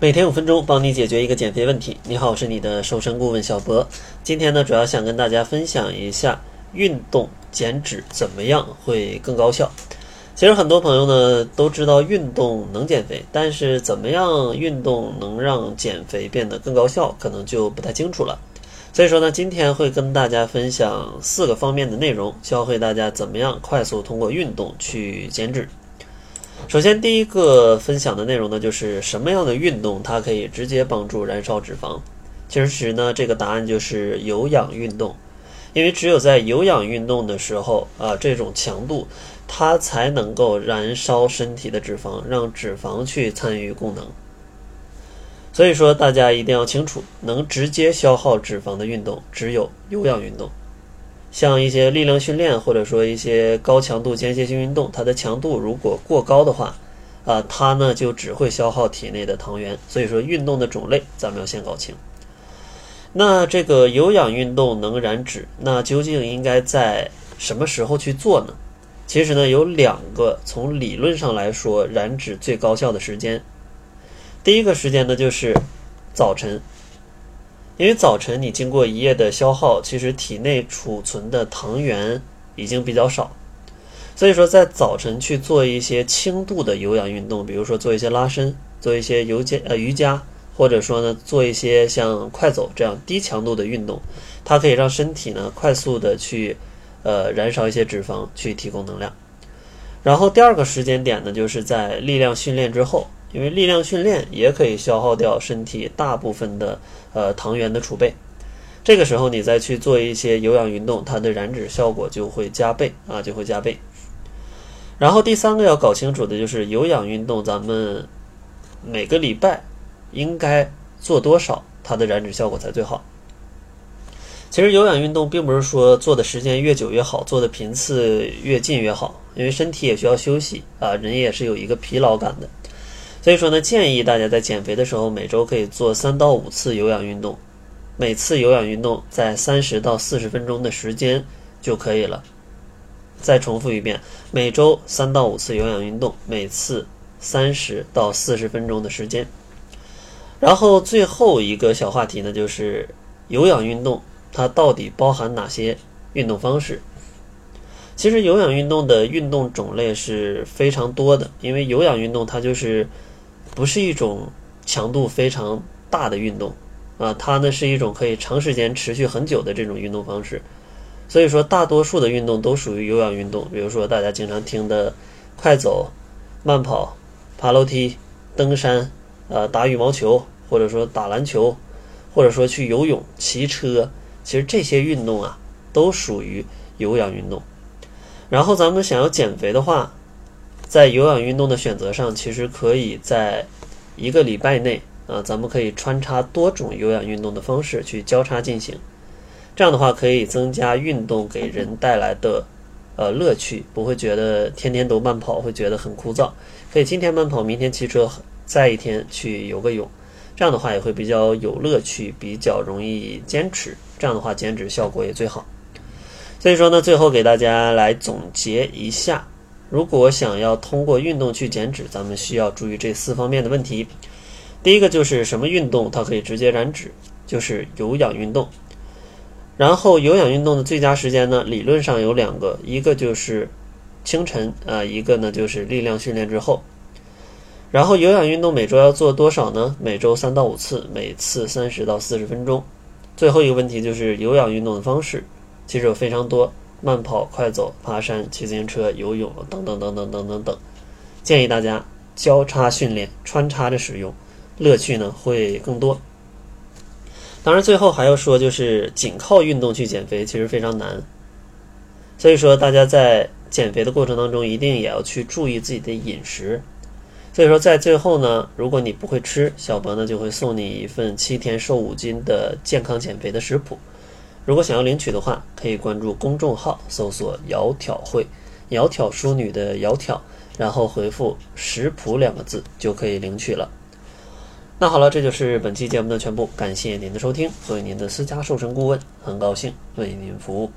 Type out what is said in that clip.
每天五分钟，帮你解决一个减肥问题。你好，我是你的瘦身顾问小博。今天呢，主要想跟大家分享一下运动减脂怎么样会更高效。其实很多朋友呢都知道运动能减肥，但是怎么样运动能让减肥变得更高效，可能就不太清楚了。所以说呢，今天会跟大家分享四个方面的内容，教会大家怎么样快速通过运动去减脂。首先，第一个分享的内容呢，就是什么样的运动它可以直接帮助燃烧脂肪？其实呢，这个答案就是有氧运动，因为只有在有氧运动的时候啊，这种强度它才能够燃烧身体的脂肪，让脂肪去参与功能。所以说，大家一定要清楚，能直接消耗脂肪的运动只有有氧运动。像一些力量训练，或者说一些高强度间歇性运动，它的强度如果过高的话，啊，它呢就只会消耗体内的糖原。所以说，运动的种类咱们要先搞清。那这个有氧运动能燃脂，那究竟应该在什么时候去做呢？其实呢，有两个从理论上来说燃脂最高效的时间。第一个时间呢，就是早晨。因为早晨你经过一夜的消耗，其实体内储存的糖原已经比较少，所以说在早晨去做一些轻度的有氧运动，比如说做一些拉伸，做一些瑜伽呃瑜伽，或者说呢做一些像快走这样低强度的运动，它可以让身体呢快速的去呃燃烧一些脂肪，去提供能量。然后第二个时间点呢，就是在力量训练之后。因为力量训练也可以消耗掉身体大部分的呃糖原的储备，这个时候你再去做一些有氧运动，它的燃脂效果就会加倍啊，就会加倍。然后第三个要搞清楚的就是有氧运动，咱们每个礼拜应该做多少，它的燃脂效果才最好。其实有氧运动并不是说做的时间越久越好，做的频次越近越好，因为身体也需要休息啊，人也是有一个疲劳感的。所以说呢，建议大家在减肥的时候，每周可以做三到五次有氧运动，每次有氧运动在三十到四十分钟的时间就可以了。再重复一遍，每周三到五次有氧运动，每次三十到四十分钟的时间。然后最后一个小话题呢，就是有氧运动它到底包含哪些运动方式？其实有氧运动的运动种类是非常多的，因为有氧运动它就是。不是一种强度非常大的运动，啊，它呢是一种可以长时间持续很久的这种运动方式。所以说，大多数的运动都属于有氧运动，比如说大家经常听的快走、慢跑、爬楼梯、登山、呃打羽毛球，或者说打篮球，或者说去游泳、骑车，其实这些运动啊都属于有氧运动。然后咱们想要减肥的话。在有氧运动的选择上，其实可以在一个礼拜内啊，咱们可以穿插多种有氧运动的方式去交叉进行。这样的话，可以增加运动给人带来的呃乐趣，不会觉得天天都慢跑会觉得很枯燥。可以今天慢跑，明天骑车，再一天去游个泳。这样的话也会比较有乐趣，比较容易坚持。这样的话减脂效果也最好。所以说呢，最后给大家来总结一下。如果想要通过运动去减脂，咱们需要注意这四方面的问题。第一个就是什么运动它可以直接燃脂，就是有氧运动。然后有氧运动的最佳时间呢，理论上有两个，一个就是清晨啊，一个呢就是力量训练之后。然后有氧运动每周要做多少呢？每周三到五次，每次三十到四十分钟。最后一个问题就是有氧运动的方式，其实有非常多。慢跑、快走、爬山、骑自行车、游泳等等等等等等等，建议大家交叉训练，穿插着使用，乐趣呢会更多。当然，最后还要说，就是仅靠运动去减肥其实非常难，所以说大家在减肥的过程当中，一定也要去注意自己的饮食。所以说，在最后呢，如果你不会吃，小博呢就会送你一份七天瘦五斤的健康减肥的食谱。如果想要领取的话，可以关注公众号，搜索“窈窕会”，窈窕淑女的窈窕，然后回复“食谱”两个字就可以领取了。那好了，这就是本期节目的全部，感谢您的收听。作为您的私家瘦身顾问，很高兴为您服务。